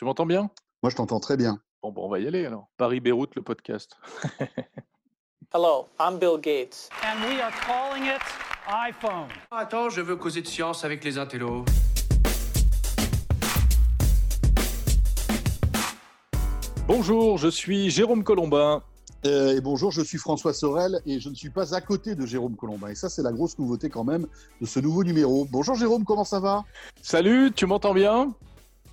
Tu m'entends bien? Moi, je t'entends très bien. Bon, bon, on va y aller alors. Paris-Beyrouth, le podcast. Hello, I'm Bill Gates. And we are calling it iPhone. Attends, je veux causer de science avec les intellos. Bonjour, je suis Jérôme Colombin. Euh, et bonjour, je suis François Sorel et je ne suis pas à côté de Jérôme Colombin. Et ça, c'est la grosse nouveauté quand même de ce nouveau numéro. Bonjour Jérôme, comment ça va? Salut, tu m'entends bien?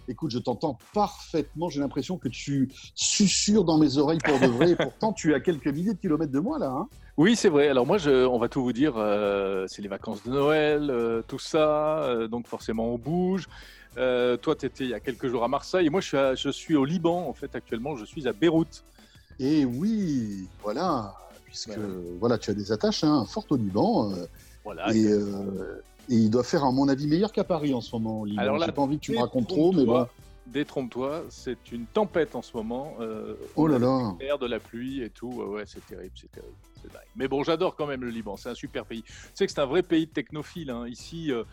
Écoute, je t'entends parfaitement. J'ai l'impression que tu susurres dans mes oreilles pour de vrai. et pourtant, tu es à quelques milliers de kilomètres de moi là. Hein Oui, c'est vrai. Alors moi, je, on va tout vous dire. euh, c'est les vacances de Noël, euh, tout ça. euh, donc forcément, on bouge. Toi, tu étais il y a quelques jours à Marseille. Et moi, je suis, à- je suis au Liban, en fait, actuellement. Je suis à Beyrouth. et oui, voilà. Puisque Voilà. voilà, tu as des attaches hein, fortes au Liban. Voilà. et, et il doit faire, à mon avis, meilleur qu'à Paris en ce moment. Alors là, J'ai pas envie que tu me racontes trop, mais bon. Détrompe-toi, c'est une tempête en ce moment. euh, Oh là là. l'air, de la pluie et tout. Ouais, c'est terrible, c'est terrible. C'est dingue. Mais bon, j'adore quand même le Liban. C'est un super pays. Tu sais que c'est un vrai pays de technophiles. hein. Ici, euh,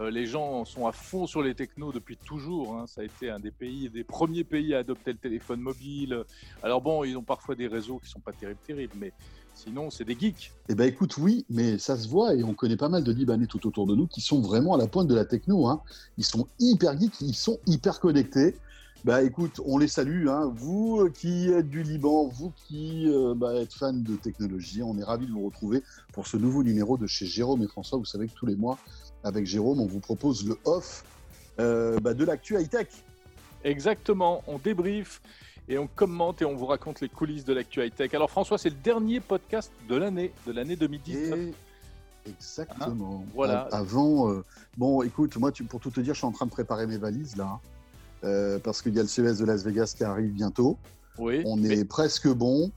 euh, les gens sont à fond sur les technos depuis toujours. hein. Ça a été un des pays, des premiers pays à adopter le téléphone mobile. Alors bon, ils ont parfois des réseaux qui sont pas terribles, terribles, mais sinon, c'est des geeks. Eh ben écoute, oui, mais ça se voit et on connaît pas mal de Libanais tout autour de nous qui sont vraiment à la pointe de la techno. Hein. Ils sont hyper geeks, ils sont hyper connectés. Bah écoute, on les salue. Hein. Vous euh, qui êtes du Liban, vous qui euh, bah, êtes fans de technologie, on est ravis de vous retrouver pour ce nouveau numéro de chez Jérôme et François. Vous savez que tous les mois, avec Jérôme, on vous propose le off euh, bah, de l'actu high-tech. Exactement, on débrief et on commente et on vous raconte les coulisses de l'actu high-tech. Alors François, c'est le dernier podcast de l'année, de l'année 2019. Et exactement. voilà. A- Avant, euh, bon, écoute, moi, tu, pour tout te dire, je suis en train de préparer mes valises là, hein. Euh, parce qu'il y a le CES de Las Vegas qui arrive bientôt. Oui. On mais, est presque bon.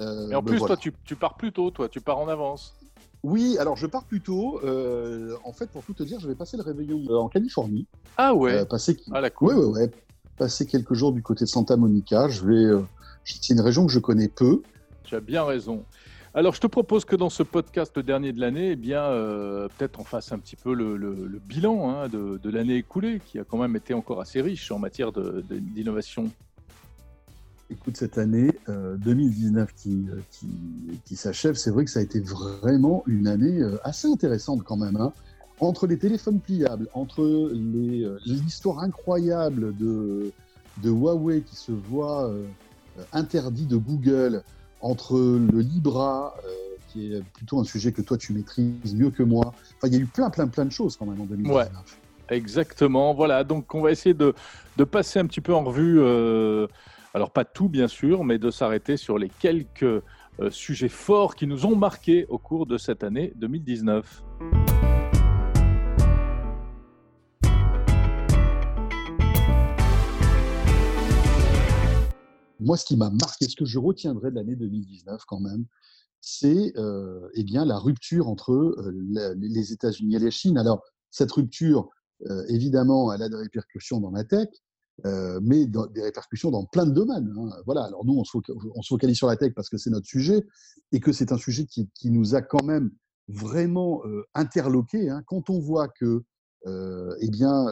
Euh, mais en ben plus, voilà. toi, tu, tu pars plus tôt, toi, tu pars en avance. Oui, alors je pars plus tôt. Euh, en fait, pour tout te dire, je vais passer le réveillon en Californie. Ah ouais. Passer, ah la ouais, cool. ouais, ouais. Passer quelques jours du côté de Santa Monica. Je vais. euh, c'est une région que je connais peu. Tu as bien raison. Alors, je te propose que dans ce podcast, le dernier de l'année, eh bien, euh, peut-être on fasse un petit peu le, le- le bilan hein, de, de l'année écoulée, qui a quand même été encore assez riche en matière d'innovation. Écoute, cette année euh, 2019 qui, euh, qui, qui s'achève, c'est vrai que ça a été vraiment une année euh, assez intéressante quand même. hein. Entre les téléphones pliables, entre euh, l'histoire incroyable de, Huawei qui se voit euh, interdit de Google, entre le Libra, euh, qui est plutôt un sujet que toi tu maîtrises mieux que moi. Enfin, il y a eu plein, plein, plein de choses quand même en 2019. Exactement. Voilà. Donc, on va essayer de, passer un petit peu en revue. euh, alors, pas tout, bien sûr, mais de s'arrêter sur les quelques sujets forts qui nous ont marqués au cours de cette année 2019. Moi, ce qui m'a marqué, ce que je retiendrai de l'année 2019 quand même, c'est euh, eh bien la rupture entre euh, les États-Unis et la Chine. Alors, cette rupture, euh, évidemment, elle a des répercussions dans la tech, euh, mais des répercussions dans plein de domaines. hein. Voilà. Alors nous, on se, focalise sur la tech parce que c'est notre sujet et que c'est un sujet qui, qui nous a quand même vraiment interloqués. hein. Quand on voit que, eh bien,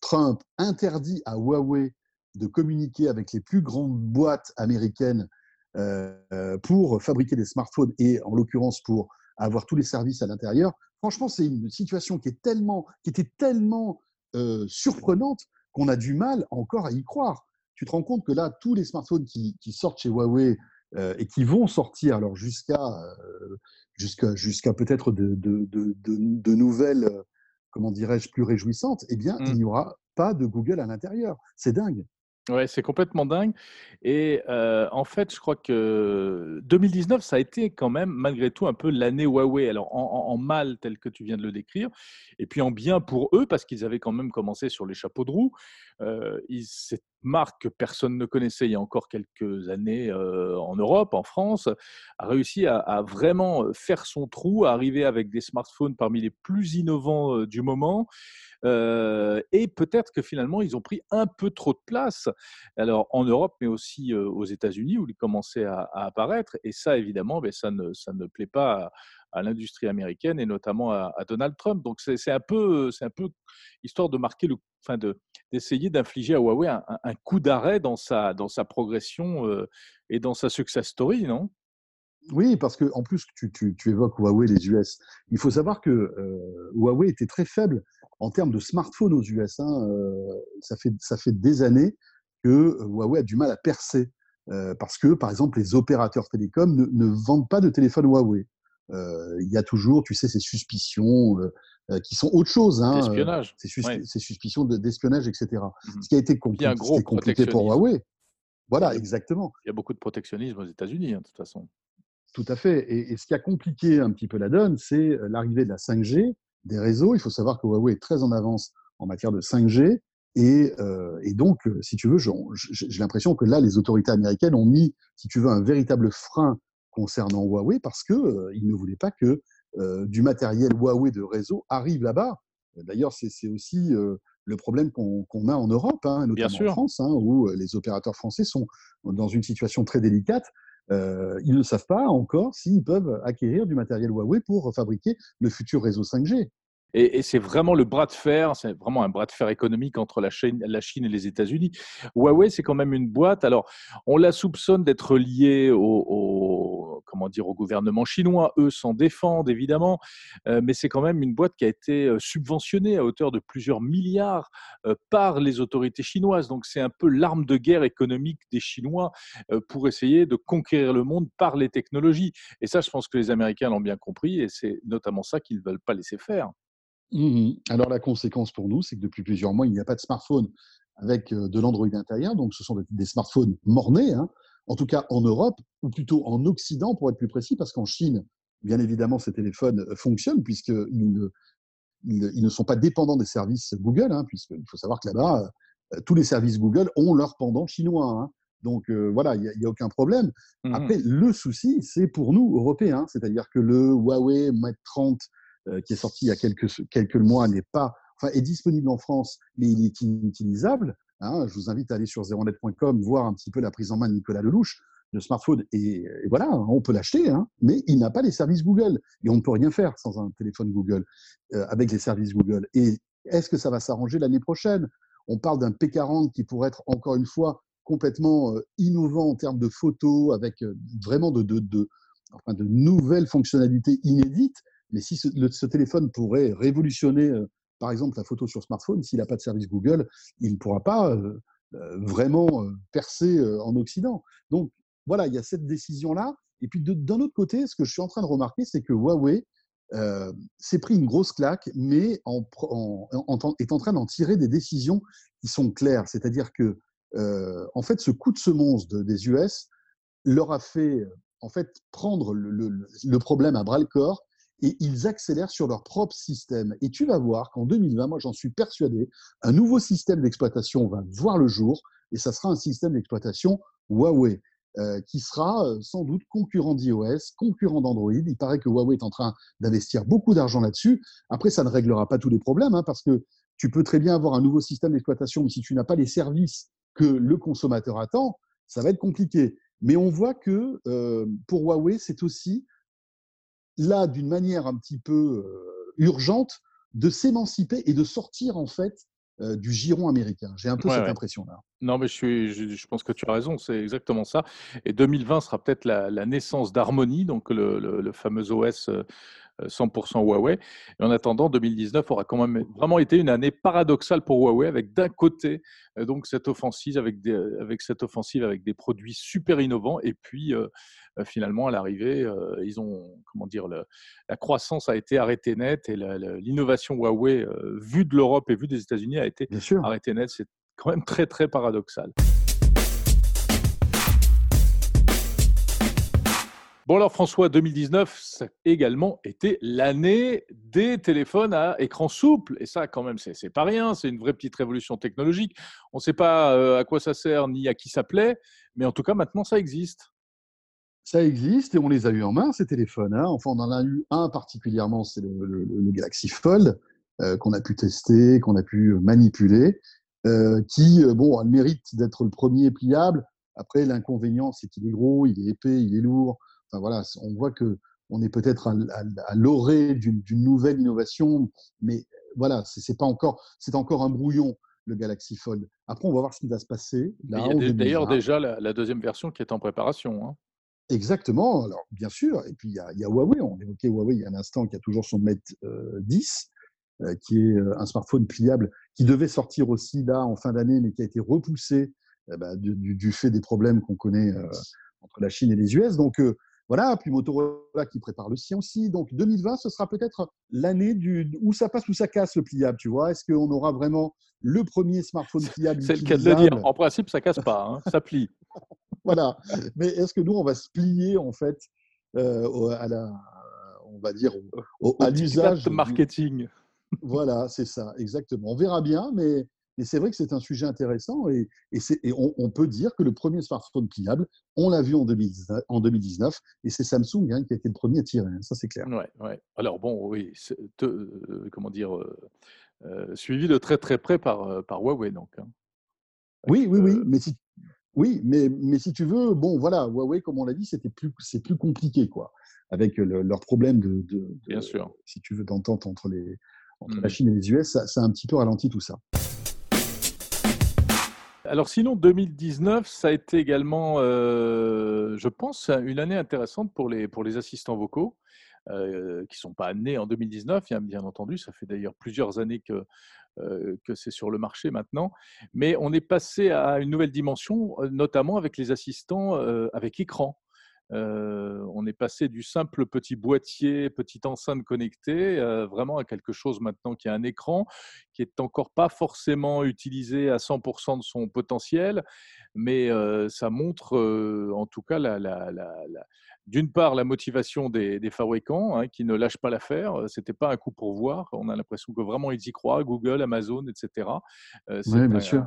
Trump interdit à Huawei de communiquer avec les plus grandes boîtes américaines euh, pour fabriquer des smartphones et en l'occurrence pour avoir tous les services à l'intérieur. Franchement, c'est une situation qui est tellement, qui était tellement euh, surprenante qu'on a du mal encore à y croire. Tu te rends compte que là, tous les smartphones qui, qui sortent chez Huawei euh, et qui vont sortir, alors jusqu'à jusqu'à jusqu'à peut-être de, de, de, de, nouvelles, comment dirais-je, plus réjouissantes, eh bien, Mm. il n'y aura pas de Google à l'intérieur. C'est dingue. Ouais, c'est complètement dingue. Et euh, en fait, je crois que 2019, ça a été quand même, malgré tout, un peu l'année Huawei. Alors, en, en- mal, tel que tu viens de le décrire, et puis en bien pour eux, parce qu'ils avaient quand même commencé sur les chapeaux de roue. Cette marque que personne ne connaissait il y a encore quelques années en Europe, en France, a réussi à, vraiment faire son trou, à arriver avec des smartphones parmi les plus innovants du moment. Et peut-être que finalement, ils ont pris un peu trop de place, alors en Europe, mais aussi aux États-Unis, où ils commençaient à, apparaître. Et ça, évidemment, ben, ça, ne, plaît pas à, l'industrie américaine et notamment à, Donald Trump. Donc c'est c'est un peu, c'est un peu histoire de marquer le, enfin de d'essayer d'infliger à Huawei un, coup d'arrêt dans sa, dans sa progression euh, et dans sa success story, non? Oui, parce que en plus tu, tu, tu, évoques Huawei, les US. Il faut savoir que euh, Huawei était très faible en termes de smartphones aux US. Hein. Euh, ça, fait, ça fait des années que Huawei a du mal à percer parce que, par exemple, les opérateurs télécoms ne, ne vendent pas de téléphone Huawei. Euh, il y a toujours, tu sais, ces suspicions euh, qui sont autre chose. Hein, D'espionnage. Ces, sus ouais. ces, suspicions d'espionnage, etc. Mmh. Ce qui a été compli gros compliqué pour Huawei. Voilà, exactement. Il y a beaucoup de protectionnisme aux États-Unis, hein, de toute façon. Tout à fait. Et, et, ce qui a compliqué un petit peu la donne, c'est l'arrivée de la 5G, des réseaux. Il faut savoir que Huawei est très en avance en matière de 5G. Et, euh, et donc, si tu veux, j'ai l'impression que là, les autorités américaines ont mis, si tu veux, un véritable frein concernant Huawei parce qu'ils euh, ne voulaient pas que euh, du matériel Huawei de réseau arrive là-bas. D'ailleurs, c'est aussi euh, le problème qu'on qu a en Europe, hein, notamment en France, hein, où les opérateurs français sont dans une situation très délicate euh, ils ne savent pas encore s'ils peuvent acquérir du matériel Huawei pour fabriquer le futur réseau 5G. Et, c'est vraiment le bras de fer, c'est vraiment un bras de fer économique entre la Chine, la Chine et les États-Unis. Huawei, c'est quand même une boîte. Alors, on la soupçonne d'être liée au, comment dire, au gouvernement chinois. Eux s'en défendent évidemment, euh, mais c'est quand même une boîte qui a été euh, subventionnée à hauteur de plusieurs milliards euh, par les autorités chinoises. Donc, c'est un peu l'arme de guerre économique des Chinois pour essayer de conquérir le monde par les technologies. Et ça, je pense que les Américains l'ont bien compris, et c'est notamment ça qu'ils ne veulent pas laisser faire. Mmh Alors la conséquence pour nous, c'est que depuis plusieurs mois, il n'y a pas de smartphone avec de l'Android intérieur. Donc ce sont des smartphones mornés, hein. en tout cas en Europe, ou plutôt en Occident pour être plus précis, parce qu'en Chine, bien évidemment, ces téléphones fonctionnent puisqu'ils ne, ils, ils ne sont pas dépendants des services Google, hein, puisqu'il faut savoir que là-bas, tous les services Google ont leur pendant chinois. Hein. Donc euh, voilà, il n'y a, a, aucun problème. Mmh. Après, le souci, c'est pour nous, Européens, c'est-à-dire que le Huawei Mate 30 euh, qui est sorti il y a quelques, mois, n'est pas, enfin, est disponible en France, mais il est inutilisable. Hein, je vous invite à aller sur zeronet.com, voir un petit peu la prise en main de Nicolas Lelouch, le smartphone. Et, voilà, on peut l'acheter, hein, mais il n'a pas les services Google. Et on ne peut rien faire sans un téléphone Google, euh, avec les services Google. Et est-ce que ça va s'arranger l'année prochaine? On parle d'un P40 qui pourrait être, encore une fois, complètement euh, innovant en termes de photos, avec euh, vraiment de nouvelles fonctionnalités inédites. Mais si ce, téléphone pourrait révolutionner, euh, par exemple, la photo sur smartphone, s'il n'a pas de service Google, il ne pourra pas euh, euh, vraiment percer en Occident. Donc voilà, il y a cette décision-là. Et puis d'un autre côté, ce que je suis en train de remarquer, c'est que Huawei s'est pris une grosse claque, mais est en train d'en tirer des décisions qui sont claires. C'est-à-dire que, en fait, ce coup de semonce de, des US leur a fait en fait prendre le, le, le problème à bras le corps et ils accélèrent sur leur propre système. Et tu vas voir qu'en 2020, moi j'en suis persuadé, un nouveau système d'exploitation va voir le jour et ça sera un système d'exploitation Huawei. Euh, qui sera euh, sans doute concurrent d'iOS, concurrent d'Android. Il paraît que Huawei est en train d'investir beaucoup d'argent là-dessus. Après, ça ne réglera pas tous les problèmes, hein, parce que tu peux très bien avoir un nouveau système d'exploitation, mais si tu n'as pas les services que le consommateur attend, ça va être compliqué. Mais on voit que euh, pour Huawei, c'est aussi là, d'une manière un petit peu euh, urgente, de s'émanciper et de sortir en fait euh, du giron américain. J'ai un peu ouais, cette ouais. impression-là. Non, mais je, suis, je, je, pense que tu as raison, c'est exactement ça. Et 2020 sera peut-être la, la, naissance d'Harmony, donc le, le, le, fameux OS 100% Huawei. Et en attendant, 2019 aura quand même vraiment été une année paradoxale pour Huawei, avec d'un côté donc cette offensive avec des, avec cette offensive avec des produits super innovants, et puis euh, finalement à l'arrivée, euh, ils ont comment dire, le, la croissance a été arrêtée net et l'innovation Huawei euh, vue de l'Europe et vue des États-Unis a été arrêtée net. C'est quand même très très paradoxal. Bon alors François, 2019, ça a également été l'année des téléphones à écran souple. Et ça, quand même, c'est pas rien. C'est une vraie petite révolution technologique. On ne sait pas euh, à quoi ça sert ni à qui ça plaît, mais en tout cas, maintenant, ça existe. Ça existe et on les a eu en main, ces téléphones. Hein. Enfin, on en a eu un particulièrement, c'est le, Galaxy Fold, euh, qu'on a pu tester, qu'on a pu manipuler, euh, qui, euh, bon, a le mérite d'être le premier pliable. Après, l'inconvénient, c'est qu'il est gros, il est épais, il est lourd. Enfin, voilà, on voit que on est peut-être à, à, à l'orée d'une nouvelle innovation, mais voilà, c'est pas encore, c'est encore un brouillon. le Galaxy Fold. Après, on va voir ce qui va se passer. il y a d'ailleurs déjà la, deuxième version qui est en préparation. Hein. Exactement. Alors, bien sûr. Et puis, il y, a, Huawei. On évoquait Huawei il y a un instant, qui a toujours son Mate 10, euh, qui est un smartphone pliable, qui devait sortir aussi là en fin d'année, mais qui a été repoussé eh ben, du, fait des problèmes qu'on connaît entre la Chine et les US. Donc, voilà, puis Motorola qui prépare le sien aussi. Donc 2020, ce sera peut-être l'année du où ça passe ou ça casse le pliable, tu vois. Est-ce qu'on aura vraiment le premier smartphone pliable C'est le cas de le dire. En principe, ça casse pas, hein. ça plie. voilà. Mais est-ce que nous, on va se plier en fait euh, à la, on va dire, à l'usage marketing. Voilà, c'est ça, exactement. On verra bien, mais mais c'est vrai que c'est un sujet intéressant et, on, peut dire que le premier smartphone pliable, on l'a vu en 2019, et c'est Samsung hein, qui a été le premier à tirer, hein, ça c'est clair. Ouais, ouais. Alors bon, oui, euh, comment dire, euh, euh, suivi de très très près par, par Huawei donc. Hein. Oui, oui, oui, mais si, oui, mais, mais si tu veux, bon voilà, Huawei, comme on l'a dit, c'était plus, c'est plus compliqué quoi, avec leur problème de, Bien sûr. si tu veux, d'entente entre les entre la mmh. Chine et les US, ça, ça a un petit peu ralenti tout ça. Alors sinon, 2019, ça a été également, euh, je pense, une année intéressante pour les, pour les assistants vocaux, euh, qui ne sont pas nés en 2019, bien entendu. Ça fait d'ailleurs plusieurs années euh, que c'est sur le marché maintenant. Mais on est passé à une nouvelle dimension, notamment avec les assistants avec écran. Euh, on est passé du simple petit boîtier, petite enceinte connectée, euh, vraiment à quelque chose maintenant qui a un écran, qui est encore pas forcément utilisé à 100% de son potentiel, mais euh, ça montre en tout cas d'une part la motivation des, fabricants hein, qui ne lâchent pas l'affaire. C'était pas un coup pour voir. On a l'impression que vraiment ils y croient. Google, Amazon, etc. oui, bien sûr.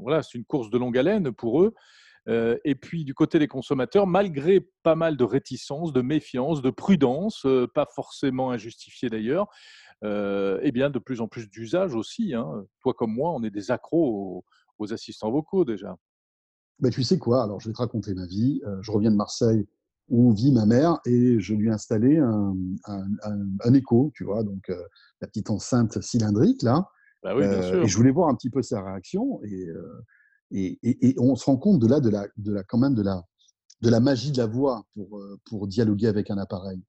voilà, c'est une course de longue haleine pour eux. Euh, et puis du côté des consommateurs, malgré pas mal de réticence, de méfiance, de prudence, euh, pas forcément injustifiée d'ailleurs, euh, eh bien de plus en plus d'usage aussi. Hein. Toi comme moi, on est des accros aux, assistants vocaux déjà. Ben, tu sais quoi? Alors je vais te raconter ma vie. je reviens de Marseille où vit ma mère et je lui ai installé un, un, écho, tu vois, donc la petite enceinte cylindrique là. Bah oui, bien sûr. Et je voulais voir un petit peu sa réaction et et, on se rend compte de là, de la, de la, quand même de la, de la magie de la voix pour, euh, pour dialoguer avec un appareil.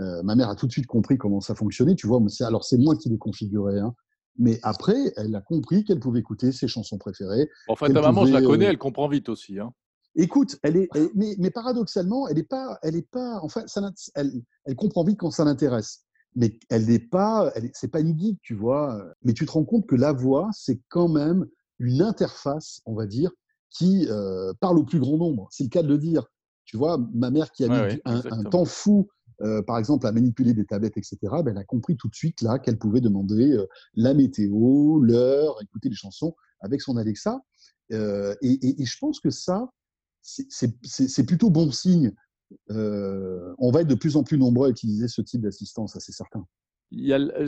Euh, ma mère a tout de suite compris comment ça fonctionnait, tu vois. Alors c'est moi qui l'ai configuré, hein. mais après, elle a compris qu'elle pouvait écouter ses chansons préférées. Enfin, ta maman, je la connais, euh, elle comprend vite aussi. Hein. Écoute, elle est, mais, mais, paradoxalement, elle est pas, elle est pas, enfin, ça, elle, elle comprend vite quand ça l'intéresse mais elle n'est pas, c'est pas une geek, tu vois. Mais tu te rends compte que la voix, c'est quand même une interface, on va dire, qui euh, parle au plus grand nombre. C'est le cas de le dire. Tu vois, ma mère qui a mis un, temps fou, euh, par exemple, à manipuler des tablettes, etc., ben, elle a compris tout de suite là qu'elle pouvait demander euh, la météo, l'heure, écouter les chansons avec son Alexa. Et, je pense que ça, c'est plutôt bon signe. on va être de plus en plus nombreux à utiliser ce type d'assistance, ça c'est certain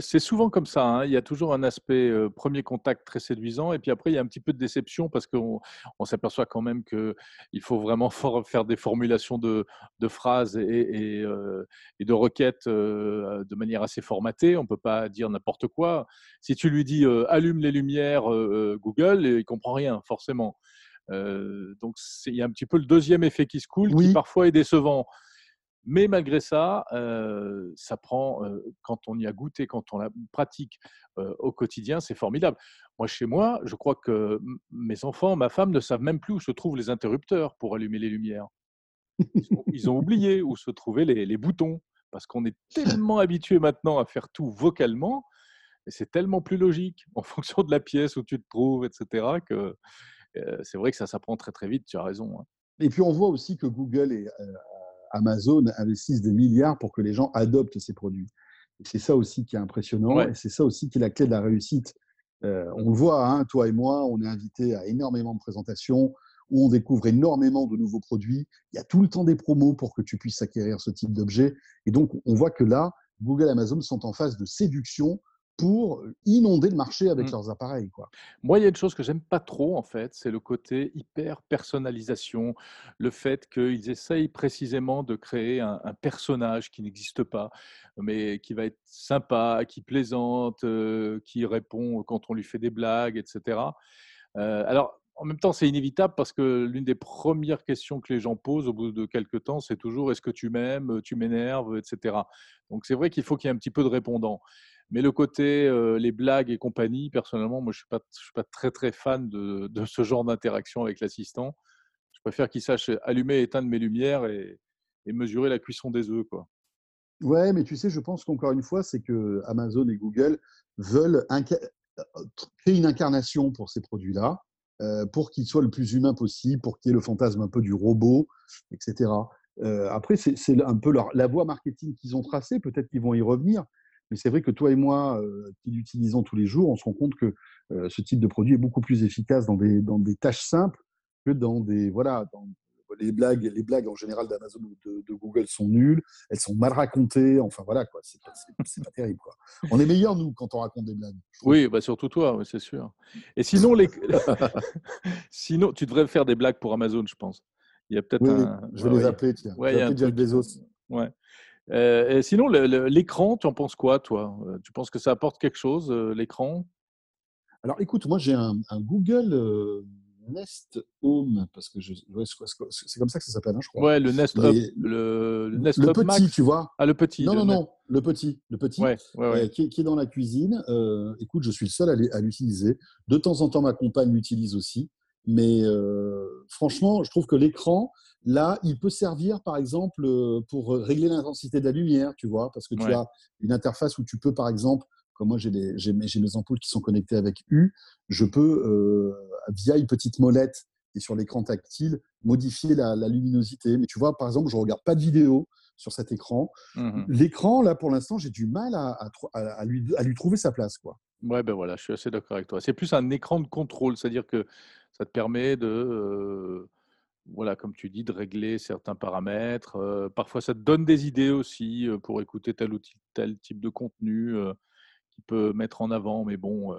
c'est souvent comme ça. Hein. Il y a toujours un aspect premier contact très séduisant, et puis après il y a un petit peu de déception parce qu'on on, s'aperçoit quand même qu'il faut vraiment faire des formulations de, phrases et, et, de requêtes de manière assez formatée. On ne peut pas dire n'importe quoi. Si tu lui dis allume les lumières Google, il comprend rien forcément. donc il y a un petit peu le deuxième effet qui se coule, qui parfois est décevant. Mais malgré ça, ça prend, quand on y a goûté, quand on la pratique au quotidien, c'est formidable. Moi, chez moi, je crois que mes enfants, ma femme ne savent même plus où se trouvent les interrupteurs pour allumer les lumières. Ils ont, oublié où se trouvaient les, boutons, parce qu'on est tellement habitué maintenant à faire tout vocalement, et c'est tellement plus logique en fonction de la pièce où tu te trouves, etc., que c'est vrai que ça s'apprend très très vite, tu as raison. Hein. Et puis on voit aussi que Google est, Amazon investissent des milliards pour que les gens adoptent ces produits. c'est ça aussi qui est impressionnant et c'est ça aussi qui est la clé de la réussite. Euh, on le voit, hein, toi et moi, on est invités à énormément de présentations où on découvre énormément de nouveaux produits. Il y a tout le temps des promos pour que tu puisses acquérir ce type d'objet. Et donc, on voit que là, Google et Amazon sont en phase de séduction pour inonder le marché avec Mmh. leurs appareils. Quoi. Moi, il y a une chose que j'aime pas trop, en fait, c'est le côté hyper personnalisation, le fait qu'ils essayent précisément de créer un, un personnage qui n'existe pas, mais qui va être sympa, qui plaisante, euh, qui répond quand on lui fait des blagues, etc. Euh, alors, en même temps, c'est inévitable parce que l'une des premières questions que les gens posent au bout de quelques temps, c'est toujours est-ce que tu m'aimes, tu m'énerves, etc. Donc, c'est vrai qu'il faut qu'il y ait un petit peu de répondant. Mais le côté les blagues et compagnie, personnellement, moi, je je suis pas très très fan de, ce genre d'interaction avec l'assistant. Je préfère qu'il sache allumer et éteindre mes lumières et, mesurer la cuisson des œufs, quoi. Ouais, mais tu sais, je pense qu'encore une fois, c'est que Amazon et Google veulent créer une incarnation pour ces produits-là, pour qu'ils soient le plus humain possible, pour qu'il y ait le fantasme un peu du robot, etc. Après, c'est un peu la voie marketing qu'ils ont tracée. Peut-être qu'ils vont y revenir. Mais c'est vrai que toi et moi, euh, qui l'utilisons tous les jours, on se rend compte que euh, ce type de produit est beaucoup plus efficace dans des, dans des tâches simples que dans des voilà dans les blagues les blagues en général d'Amazon ou de, de Google sont nulles elles sont mal racontées enfin voilà quoi c'est pas, pas terrible quoi on est meilleur nous quand on raconte des blagues. Oui, bah surtout toi, c'est sûr. Et sinon, les... sinon, tu devrais faire des blagues pour Amazon, je pense. Il y a peut-être oui, un. je vais les appeler tiens Ouais, je vais appeler Jeff. Bezos Ouais. Euh, sinon, l'écran, tu en penses quoi, toi? Euh, Tu penses que ça apporte quelque chose, euh, l'écran? Alors écoute moi j'ai un, un Google Nest Home parce que ouais, c'est comme ça que ça s'appelle hein, je crois Ouais, le Nest Les- le, le Nest le petit Max. tu vois? Ah, le petit. non non non le petit le petit Ouais, ouais, ouais. euh, qui, est, qui est dans la cuisine. Euh, écoute, je suis le seul à l'utiliser. De temps en temps, ma compagne l'utilise aussi. Mais euh, franchement, je trouve que l'écran, là, il peut servir, par exemple, euh, pour régler l'intensité de la lumière, tu vois, parce que tu Ouais. as une interface où tu peux, par exemple, comme moi, j'ai les- j'ai mes, j'ai mes ampoules qui sont connectées avec U, je peux, euh, via une petite molette et sur l'écran tactile, modifier la, la luminosité. Mais tu vois, par exemple, je regarde pas de vidéo sur cet écran. Mhm. L'écran, là, pour l'instant, j'ai du mal à, lui, à lui trouver sa place. Quoi. Ouais, ben voilà, je suis assez d'accord avec toi. C'est plus un écran de contrôle, c'est-à-dire que ça te permet de, euh, voilà, comme tu dis, de régler certains paramètres. Parfois, ça te donne des idées aussi pour écouter tel ou tel type de contenu euh, peut mettre en avant. Mais bon,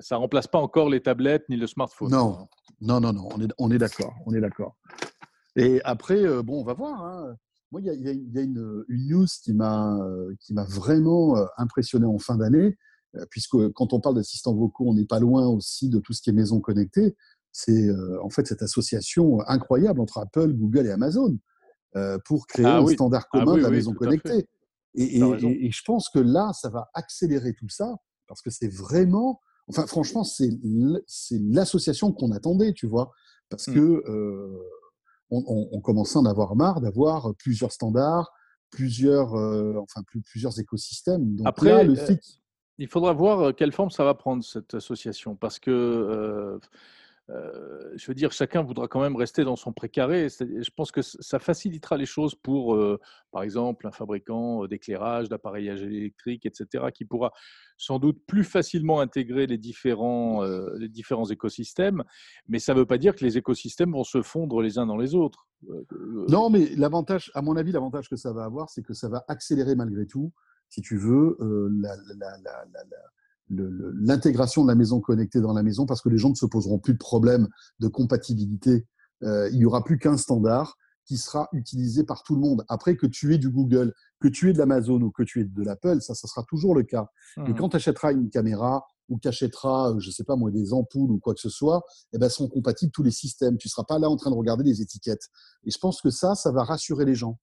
ça remplace pas encore les tablettes ni le smartphone. Non. Non, non, non, on est, d'accord. On est d'accord. Et après, bon, on va voir. hein. Moi, il y a, a- une, news qui m'a qui m'a vraiment impressionné en fin d'année, puisque quand on parle d'assistants vocaux, on n'est pas loin aussi de tout ce qui est maison connectée. C'est euh, en fait cette association incroyable entre Apple, Google et Amazon euh, pour créer Ah un oui. standard Ah commun oui, de la oui, maison connectée. Et, je pense que là, ça va accélérer tout ça, parce que c'est vraiment, enfin franchement, c'est l'association qu'on attendait, tu vois, parce Mm. que euh, on, on- on commençait à en avoir marre d'avoir plusieurs standards, plusieurs, euh, enfin plus, plusieurs écosystèmes. Donc Après, là, le euh, fait qu'- Il faudra voir quelle forme ça va prendre, cette association, parce que, euh, je veux dire, chacun voudra quand même rester dans son précaré. Je pense que ça facilitera les choses pour, euh, par exemple, un fabricant euh, d'éclairage, d'appareillage électrique, etc., qui pourra sans doute plus facilement intégrer les différents, euh, les différents écosystèmes, mais ça ne veut pas dire que les écosystèmes vont se fondre les uns dans les autres. Non, mais l'avantage, à mon avis, l'avantage que ça va avoir, c'est que ça va accélérer malgré tout, si tu veux, la- la- la- la- l'intégration de la maison connectée dans la maison, parce que les gens ne se poseront plus de problème de compatibilité. Euh, il n'y aura plus qu'un standard qui sera utilisé par tout le monde. Après, que tu aies du Google, que tu aies de l'Amazon ou que tu aies de l'Apple, ça, ça sera toujours le cas. Et mhm. quand tu achèteras une caméra ou tu achèteras, euh, je sais pas moi, des ampoules ou quoi que ce soit, eh ben, seront compatibles tous les systèmes. Tu seras pas là en train de regarder les étiquettes. Et je pense que ça, ça va rassurer les gens.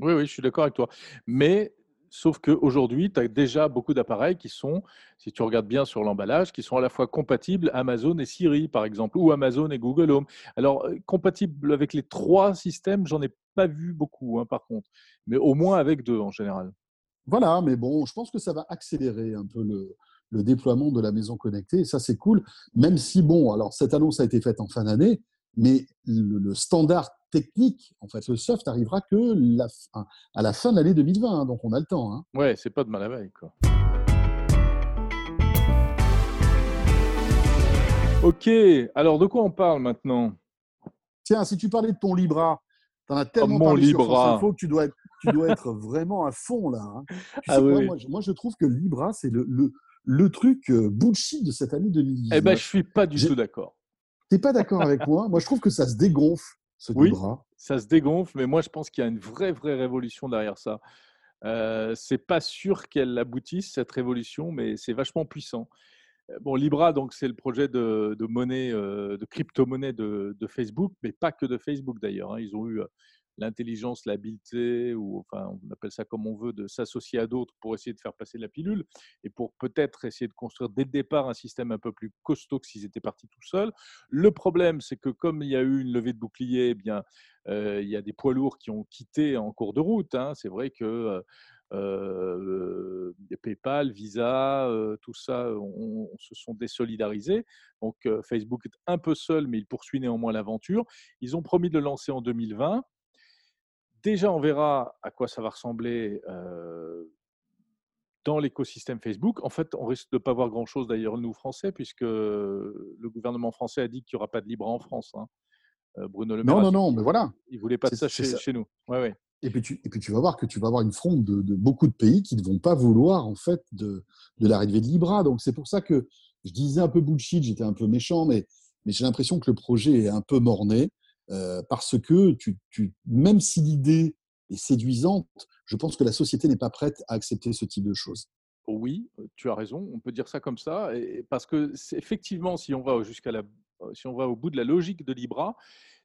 Oui, oui, je suis d'accord avec toi. Mais sauf qu'aujourd'hui, tu as déjà beaucoup d'appareils qui sont, si tu regardes bien sur l'emballage, qui sont à la fois compatibles Amazon et Siri, par exemple, ou Amazon et Google Home. Alors, euh, compatibles avec les trois systèmes, j'en ai pas vu beaucoup, hein, par contre, mais au moins avec deux en général. Voilà, mais bon, je pense que ça va accélérer un peu le, le déploiement de la maison connectée. Et ça, c'est cool. Même si, bon, alors cette annonce a été faite en fin d'année, mais le, le standard technique, en fait, le soft arrivera que la à la fin de l'année 2020. hein, donc, on a le temps. hein. Ouais, c'est pas de mal à veille, quoi. Ok, alors de quoi on parle maintenant? Tiens, si tu parlais de ton Libra, tu en as tellement mon parlé sur Libra. France Info que tu dois être, tu dois être vraiment à fond là. hein. Ah sais oui, moi, je- moi, je trouve que Libra, c'est le, le, le truc euh, bullshit de cette année 2019. Eh ben, je suis pas du tout d'accord. T'es pas d'accord avec moi? Moi, je trouve que ça se dégonfle, ce Oui. Libra. Ça se dégonfle, mais moi, je pense qu'il y a une vraie, vraie révolution derrière ça. Euh, c'est pas sûr qu'elle aboutisse, cette révolution, mais c'est vachement puissant. Euh, Bon, Libra, donc, c'est le projet de, de monnaie, euh, de crypto-monnaie de, de Facebook, mais pas que de Facebook d'ailleurs. hein. Ils ont eu euh, l'intelligence, l'habileté, ou enfin, on appelle ça comme on veut, de s'associer à d'autres pour essayer de faire passer la pilule et pour peut-être essayer de construire dès le départ un système un peu plus costaud que s'ils étaient partis tout seuls. Le problème, c'est que comme il y a eu une levée de bouclier, eh bien, euh, il y a des poids lourds qui ont quitté en cours de route. hein. C'est vrai que euh, euh, PayPal, Visa, tout ça, on, se sont désolidarisés. Donc Facebook est un peu seul, mais il poursuit néanmoins l'aventure. Ils ont promis de le lancer en 2020. Déjà, on verra à quoi ça va ressembler euh, dans l'écosystème Facebook. En fait, on risque de ne pas voir grand-chose d'ailleurs, nous, Français, puisque le gouvernement français a dit qu'il n'y aura pas de Libra en France. hein. Bruno Le Maire Non, non, non, mais voilà. ne voulait pas de ça chez, ça. chez nous. Ouais, ouais. Et puis, tu, et puis tu vas voir que tu vas avoir une fronde de, de beaucoup de pays qui ne vont pas vouloir en fait de, de l'arrivée de Libra. Donc c'est pour ça que je disais un peu bullshit, j'étais un peu méchant, mais, mais j'ai l'impression que le projet est un peu morné euh, parce que tu, tu, même si l'idée est séduisante, je pense que la société n'est pas prête à accepter ce type de choses. Oui, euh, tu as raison, on peut dire ça comme ça, et- parce que effectivement, si on va jusqu'à la, euh, si on va au bout de la logique de Libra,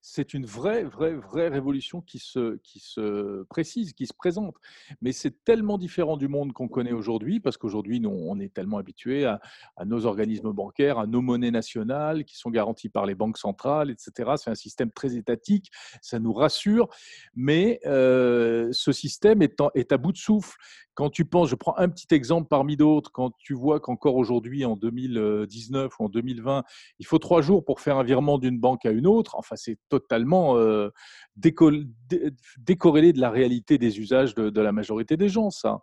c'est une vraie, vraie, vraie révolution qui se, qui se précise, qui se présente. Mais c'est tellement différent du monde qu'on connaît aujourd'hui, parce qu'aujourd'hui, nous, on est tellement habitué à, nos organismes bancaires, à nos monnaies nationales qui sont garanties par les banques centrales, etc. C'est un système très étatique, ça nous rassure, mais euh, ce système est, en- est à bout de souffle quand tu penses, je prends un petit exemple parmi d'autres, quand tu vois qu'encore aujourd'hui, en 2019 ou en 2020, il faut trois jours pour faire un virement d'une banque à une autre, enfin, c'est totalement euh, décorrélé de la réalité des usages de, la majorité des gens, ça.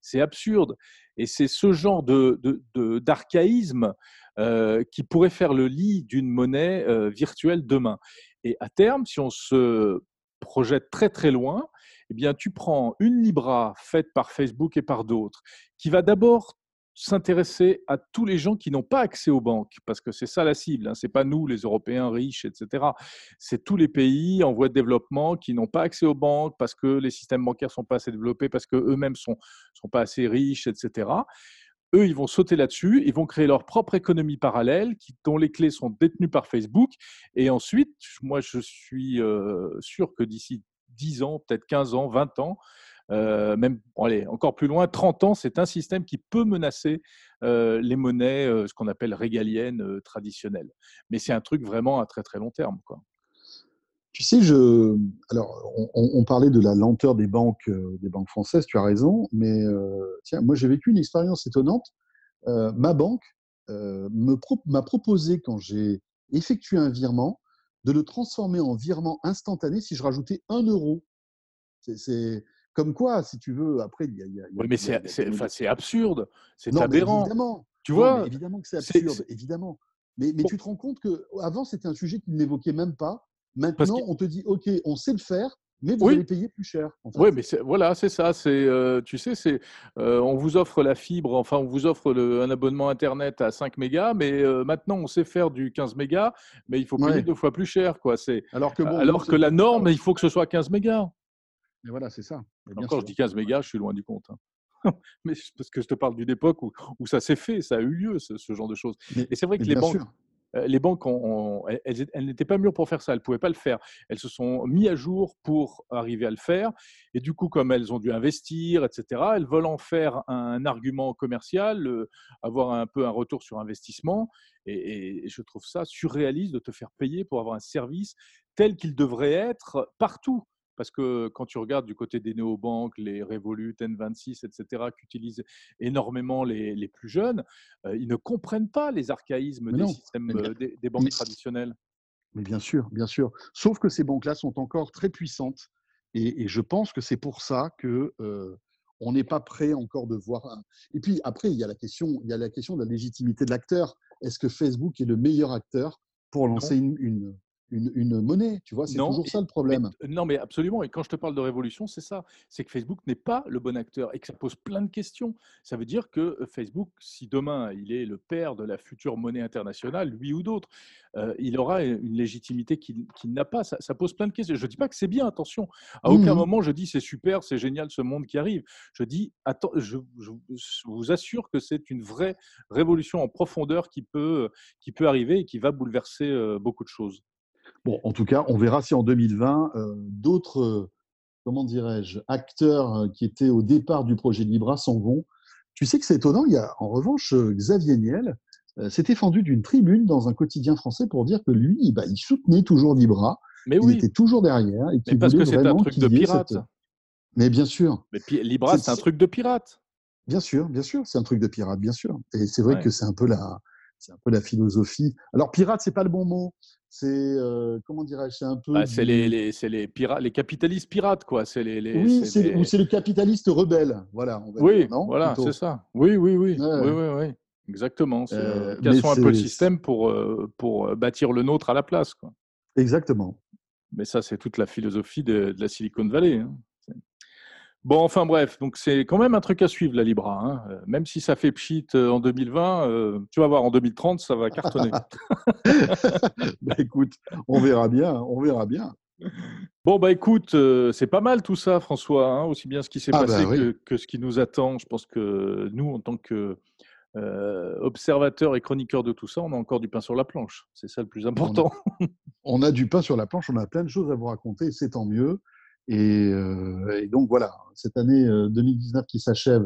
C'est absurde. Et c'est ce genre de, de- d'archaïsme euh, qui pourrait faire le lit d'une monnaie euh, virtuelle demain. Et à terme, si on se projette très très loin, eh bien, tu prends une Libra faite par Facebook et par d'autres, qui va d'abord s'intéresser à tous les gens qui n'ont pas accès aux banques, parce que c'est ça la cible, hein, c'est pas nous, les Européens riches, etc. C'est tous les pays en voie de développement qui n'ont pas accès aux banques parce que les systèmes bancaires sont pas assez développés, parce qu'eux-mêmes sont, sont pas assez riches, etc. Eux, ils vont sauter là-dessus, ils vont créer leur propre économie parallèle dont les clés sont détenues par Facebook. Et ensuite, moi, je suis euh, sûr que d'ici 10 ans, peut-être 15 ans, 20 ans, euh, même bon, allez, encore plus loin, 30 ans, c'est un système qui peut menacer euh, les monnaies, euh, ce qu'on appelle régaliennes traditionnelles. Mais c'est un truc vraiment à très très long terme. Quoi. Tu sais, je, alors, on, parlait de la lenteur des banques, des banques françaises, tu as raison, mais tiens, moi j'ai vécu une expérience étonnante. Ma banque m'a proposé, quand j'ai effectué un virement, de le transformer en virement instantané si je rajoutais un euro. C'est comme quoi, si tu veux, après, il y a. y Oui, mais c'est a absurde, c'est aberrant. évidemment. Tu Non, vois, évidemment que c'est absurde, évidemment. Mais, mais Bon. tu te rends compte qu'avant, c'était un sujet qui n'évoquait même pas. Maintenant, que- on te dit, OK, on sait le faire, mais vous Oui. allez payer plus cher. en fait. Oui, mais voilà, c'est ça. C'est, euh, tu sais, c'est, euh, on vous offre la fibre, enfin, on vous offre le- un abonnement Internet à 5 mégas, mais euh, maintenant, on sait faire du 15 mégas, mais il faut payer Ouais. deux fois plus cher. Quoi. C'est, Alors que, bon, alors que la norme, il faut que ce soit 15 mégas. Mais voilà, c'est ça. Bien Encore, sûr. je dis 15 mégas, je suis loin du compte. hein. mais parce que je te parle d'une époque où, où ça s'est fait, ça a eu lieu, ce, ce genre de choses. Mais- Et c'est vrai que les banques, euh, les banques, ont- ont- elles, n'étaient pas mûres pour faire ça, elles ne pouvaient pas le faire. Elles se sont mis à jour pour arriver à le faire. Et du coup, comme elles ont dû investir, etc., elles veulent en faire un argument commercial, euh, avoir un peu un retour sur investissement. Et, et- et je trouve ça surréaliste de te faire payer pour avoir un service tel qu'il devrait être partout. Parce que quand tu regardes du côté des néobanques, les Revolut, N26, etc., qu'utilisent énormément les, les plus jeunes, euh, ils ne comprennent pas les archaïsmes Mais des non, systèmes euh, des, des banques mais- traditionnelles. Mais bien sûr, bien sûr. Sauf que ces banques-là sont encore très puissantes. Et, et je pense que c'est pour ça que euh, on n'est pas prêt encore de voir. un- Et puis après, il y a la question, il y a la question de la légitimité de l'acteur. Est-ce que Facebook est le meilleur acteur pour lancer une, une- une, une monnaie. Tu vois, c'est toujours et- ça le problème. Mais- non, mais absolument. Et quand je te parle de révolution, c'est ça. C'est que Facebook n'est pas le bon acteur et que ça pose plein de questions. Ça veut dire que euh, Facebook, si demain il est le père de la future monnaie internationale, lui ou d'autres, euh, il aura une légitimité qu'il n'a pas. Ça, ça pose plein de questions. Je ne dis pas que c'est bien, attention. À aucun Mhm. moment je dis c'est super, c'est génial ce monde qui arrive. Je dis, attends, je, je vous assure que c'est une vraie révolution en profondeur qui peut, qui peut arriver et qui va bouleverser euh, beaucoup de choses. Bon, en tout cas, on verra si en 2020, euh, d'autres, euh, comment dirais-je, acteurs euh, qui étaient au départ du projet Libra s'en vont. Tu sais que c'est étonnant, il y a en revanche Xavier Niel euh, s'était fendu d'une tribune dans un quotidien français pour dire que lui, bah, il soutenait toujours Libra, Mais il oui, était toujours derrière et mais parce que c'est un truc de pirate. cette- Mais bien sûr, Mais Libra, C'est- c'est un truc de pirate. Bien sûr, bien sûr, c'est un truc de pirate, bien sûr. Et c'est vrai Ouais. que c'est un peu la, c'est un peu la philosophie. Alors pirate, c'est pas le bon mot. C'est euh, comment dirais-je, c'est un peu. Bah, c'est du- les, les, c'est les pirates, les capitalistes pirates, quoi. C'est les, les- Oui, c'est ou c'est le capitaliste rebelle, voilà. On va Oui, dire, non voilà, c'est ça. Oui, oui, oui, Ouais. oui, oui, oui. Exactement. Euh, Euh, cassons mais un peu le système pour, euh, pour euh, bâtir le nôtre à la place, quoi. Exactement. Mais ça, c'est toute la philosophie de, de la Silicon Valley. hein. Bon, enfin bref, donc c'est quand même un truc à suivre, la Libra. hein. Euh, Même si ça fait pchit euh, en 2020, euh, tu vas voir, en 2030, ça va cartonner. Bah, écoute, on verra bien, on verra bien. Bon, bah écoute, euh, c'est pas mal tout ça, François, hein, aussi bien ce qui s'est Ah, passé bah, oui. que, que ce qui nous attend. Je pense que nous, en tant que euh, observateurs et chroniqueurs de tout ça, on a encore du pain sur la planche. C'est ça le plus important. On a du pain sur la planche, on a plein de choses à vous raconter, c'est tant mieux. Et, euh, et donc voilà, cette année euh, 2019 qui s'achève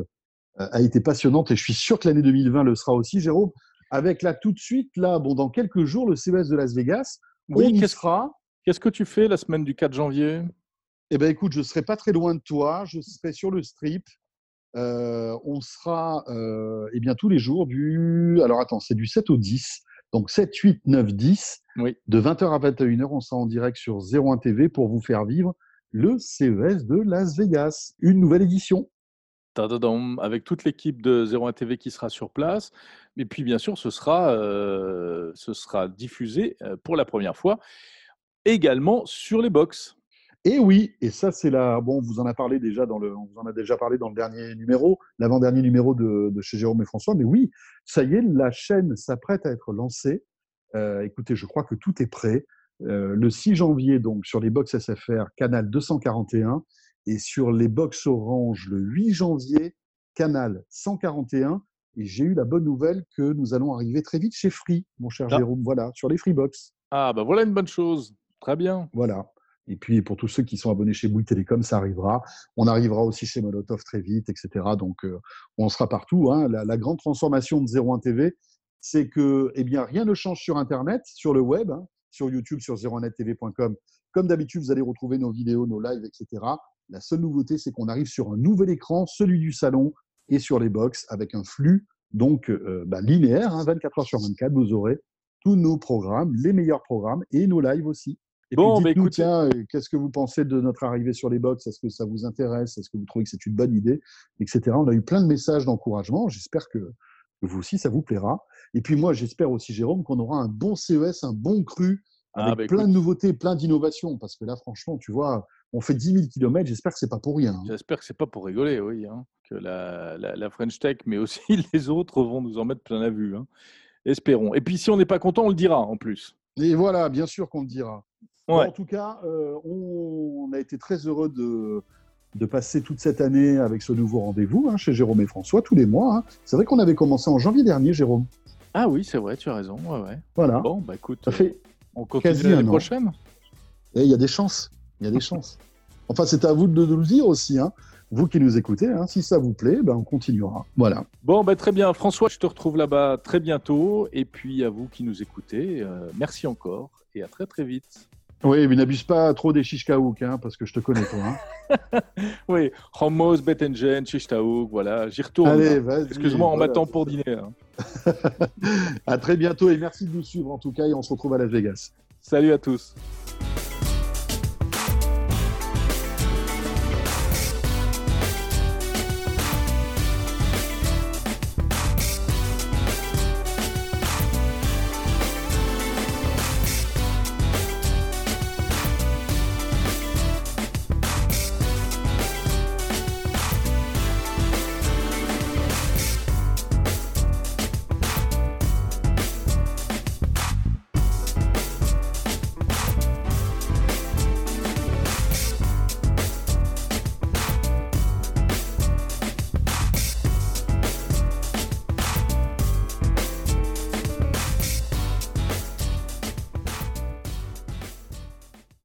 euh, a été passionnante et je suis sûr que l'année 2020 le sera aussi, Jérôme. Avec là tout de suite, là, bon, dans quelques jours, le CES de Las Vegas, Oui, qu'est-ce- sera. Qu'est-ce que tu fais la semaine du 4 janvier? Eh ben écoute, je serai pas très loin de toi, je serai sur le strip. Euh, on sera euh, eh bien tous les jours du. Alors attends, c'est du 7 au 10. Donc 7, 8, 9, 10. Oui. De 20h à 21h, on sera en direct sur 01 TV pour vous faire vivre le CES de Las Vegas. Une nouvelle édition. Avec toute l'équipe de 01 TV qui sera sur place. Et puis, bien sûr, ce sera, euh, ce sera diffusé euh, pour la première fois également sur les box. Et oui, et ça c'est la. Bon, on vous en a parlé déjà dans le. On vous en a déjà parlé dans le dernier numéro, l'avant-dernier numéro de, de chez Jérôme et François. Mais oui, ça y est, la chaîne s'apprête à être lancée. Euh, écoutez, je crois que tout est prêt. Euh, le 6 janvier, donc sur les box SFR, canal 241, et sur les box Orange, le 8 janvier, canal 141. Et j'ai eu la bonne nouvelle que nous allons arriver très vite chez Free, mon cher Ah. Jérôme. Voilà, sur les Freebox. Ah, bah voilà une bonne chose. Très bien. Voilà. Et puis pour tous ceux qui sont abonnés chez Bouygues Télécom, ça arrivera. On arrivera aussi chez Molotov très vite, etc. Donc euh, on sera partout. hein. La, la grande transformation de 01 TV, c'est que eh bien, rien ne change sur Internet, sur le web, hein, sur YouTube, sur 01nettv.com. Comme d'habitude, vous allez retrouver nos vidéos, nos lives, etc. La seule nouveauté, c'est qu'on arrive sur un nouvel écran, celui du salon, et sur les box, avec un flux donc euh, bah, linéaire, hein, 24 heures sur 24. Vous aurez tous nos programmes, les meilleurs programmes, et nos lives aussi. Et Bon, puis bah, dites-nous, écoutez- tiens, euh, qu'est-ce que vous pensez de notre arrivée sur les box? Est-ce que ça vous intéresse? Est-ce que vous trouvez que c'est une bonne idée? Etc. On a eu plein de messages d'encouragement. J'espère que vous aussi, ça vous plaira. Et puis moi, j'espère aussi, Jérôme, qu'on aura un bon CES, un bon cru, Ah, avec bah, plein écoute. de nouveautés, plein d'innovations. Parce que là, franchement, tu vois, on fait 10 000 km. J'espère que c'est pas pour rien. hein. J'espère que c'est pas pour rigoler, oui. hein, que la, la- la French Tech, mais aussi les autres vont nous en mettre plein la vue. hein. Espérons. Et puis, si on n'est pas content, on le dira en plus. Et voilà, bien sûr qu'on le dira. Bon, en tout cas, euh, on, on a été très heureux de, de passer toute cette année avec ce nouveau rendez-vous hein, chez Jérôme et François, tous les mois. hein. C'est vrai qu'on avait commencé en janvier dernier, Jérôme. Ah oui, c'est vrai, tu as raison. Ouais, ouais. Voilà. Bon, bah écoute, Ça fait. on continue l'année prochaine. Et il y a des chances. Il y a des chances. Enfin, c'est à vous de, nous le dire aussi. hein. Vous qui nous écoutez, hein. si ça vous plaît, ben, on continuera. Voilà. Bon, bah, très bien. François, je te retrouve là-bas très bientôt. Et puis, à vous qui nous écoutez, euh, merci encore et à très très vite. Oui, mais n'abuse pas trop des chichkaouk, hein, parce que je te connais, toi. hein. Oui, Ramos, Bettengen, Chichtaouk, voilà, j'y retourne. Allez, hein. vas-y. Excuse-moi, on voilà, m'attend pour dîner. hein. À très bientôt et merci de nous suivre en tout cas et on se retrouve à Las Vegas. Salut à tous.